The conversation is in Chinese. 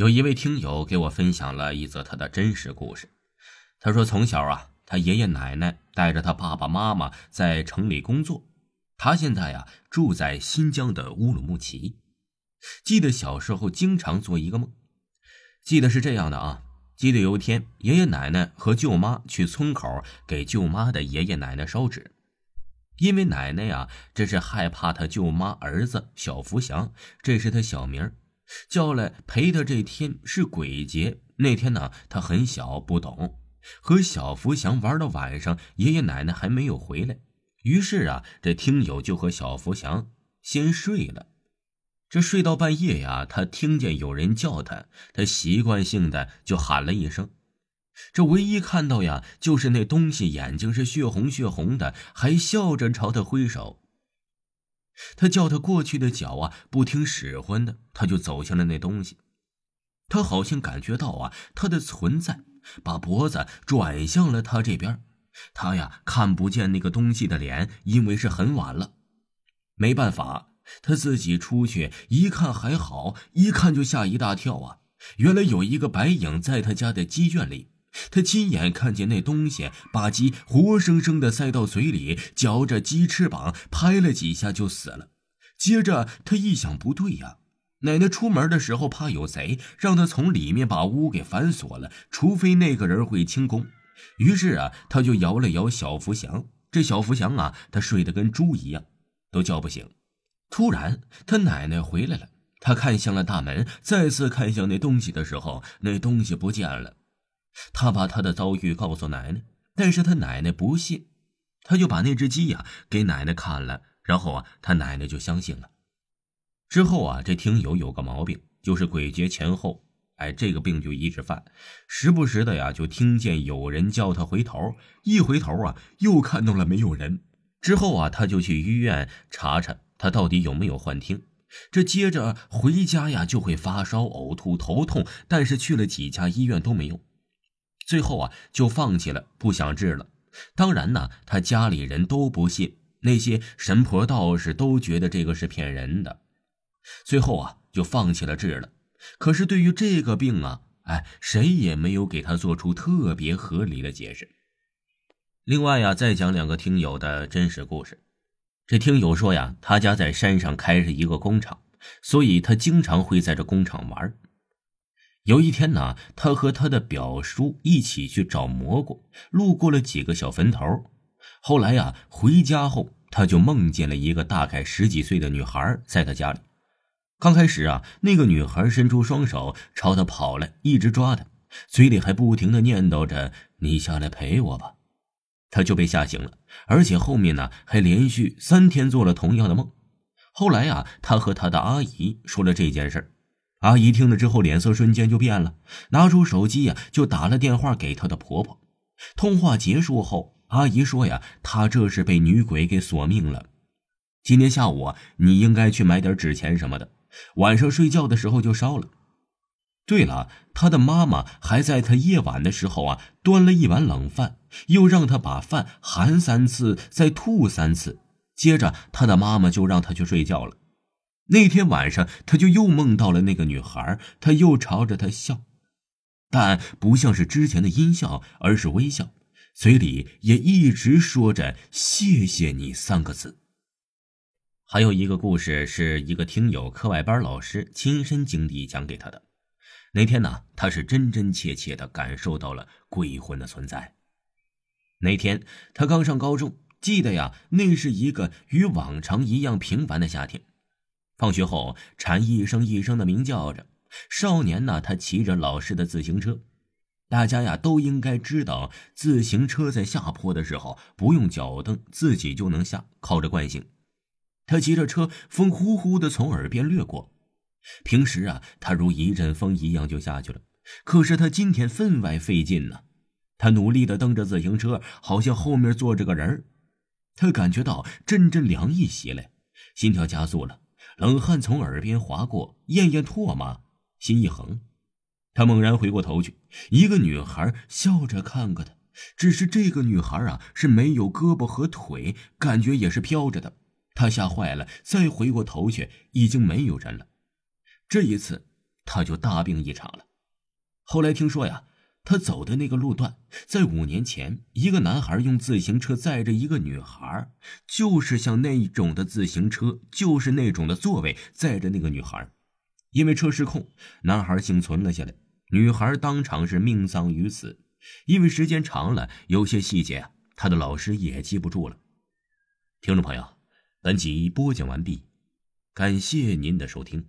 有一位听友给我分享了一则他的真实故事。他说，从小啊，他爷爷奶奶带着他爸爸妈妈在城里工作，他现在呀住在新疆的乌鲁木齐。记得小时候经常做一个梦，记得是这样的啊。记得有一天，爷爷奶奶和舅妈去村口给舅妈的爷爷奶奶烧纸，因为奶奶呀这是害怕他舅妈儿子小福祥，这是他小名叫来陪他这天是鬼节，那天呢他很小不懂，和小福祥玩到晚上，爷爷奶奶还没有回来，于是啊这听友就和小福祥先睡了。这睡到半夜呀，他听见有人叫他，他习惯性的就喊了一声。这唯一看到呀，就是那东西眼睛是血红血红的，还笑着朝他挥手。他叫他过去的脚啊，不听使唤的，他就走向了那东西。他好像感觉到啊，他的存在，把脖子转向了他这边。他呀，看不见那个东西的脸，因为是很晚了。没办法，他自己出去一看还好，一看就吓一大跳啊！原来有一个白影在他家的鸡圈里。他亲眼看见那东西把鸡活生生的塞到嘴里，嚼着鸡翅膀，拍了几下就死了。接着他一想，不对呀，奶奶出门的时候怕有贼，让他从里面把屋给反锁了，除非那个人会轻功。于是啊，他就摇了摇小福祥。这小福祥啊，他睡得跟猪一样，都叫不醒。突然，他奶奶回来了，他看向了大门，再次看向那东西的时候，那东西不见了。他把他的遭遇告诉奶奶，但是他奶奶不信，他就把那只鸡呀给奶奶看了，然后啊，他奶奶就相信了。之后啊，这听友有个毛病，就是鬼节前后，哎，这个病就一直犯，时不时的呀，就听见有人叫他回头，一回头啊，又看到了没有人。之后啊，他就去医院查查他到底有没有幻听。这接着回家呀，就会发烧、呕吐、头痛，但是去了几家医院都没用。最后啊，就放弃了，不想治了。当然呢，他家里人都不信，那些神婆道士都觉得这个是骗人的。最后啊，就放弃了治了。可是对于这个病啊，哎，谁也没有给他做出特别合理的解释。另外呀，再讲两个听友的真实故事。这听友说呀，他家在山上开着一个工厂，所以他经常会在这工厂玩。有一天呢，他和他的表叔一起去找蘑菇，路过了几个小坟头。后来呀，回家后他就梦见了一个大概十几岁的女孩在他家里。刚开始啊，那个女孩伸出双手朝他跑来，一直抓他，嘴里还不停的念叨着“你下来陪我吧”。他就被吓醒了，而且后面呢还连续三天做了同样的梦。后来呀，他和他的阿姨说了这件事儿。阿姨听了之后，脸色瞬间就变了，拿出手机呀，就打了电话给她的婆婆。通话结束后，阿姨说：“呀，她这是被女鬼给索命了。今天下午啊，你应该去买点纸钱什么的，晚上睡觉的时候就烧了。对了，她的妈妈还在她夜晚的时候啊，端了一碗冷饭，又让她把饭含三次，再吐三次。接着，她的妈妈就让她去睡觉了。”那天晚上，他就又梦到了那个女孩，他又朝着她笑，但不像是之前的阴笑，而是微笑，嘴里也一直说着“谢谢你”三个字。还有一个故事，是一个听友课外班老师亲身经历讲给他的。那天呢，他是真真切切的感受到了鬼魂的存在。那天他刚上高中，记得呀，那是一个与往常一样平凡的夏天。放学后，蝉一声一声的鸣叫着。少年呢，他骑着老师的自行车。大家呀，都应该知道，自行车在下坡的时候不用脚蹬，自己就能下，靠着惯性。他骑着车，风呼呼的从耳边掠过。平时啊，他如一阵风一样就下去了。可是他今天分外费劲呢。他努力的蹬着自行车，好像后面坐着个人他感觉到阵阵凉意袭来，心跳加速了。冷汗从耳边划过，咽咽唾沫，心一横，他猛然回过头去，一个女孩笑着看着他。只是这个女孩啊，是没有胳膊和腿，感觉也是飘着的。他吓坏了，再回过头去，已经没有人了。这一次，他就大病一场了。后来听说呀，他走的那个路段，在五年前，一个男孩用自行车载着一个女孩，就是像那种的自行车，就是那种的座位，载着那个女孩。因为车失控，男孩幸存了下来，女孩当场是命丧于此。因为时间长了，有些细节他的老师也记不住了。听众朋友，本集播讲完毕，感谢您的收听。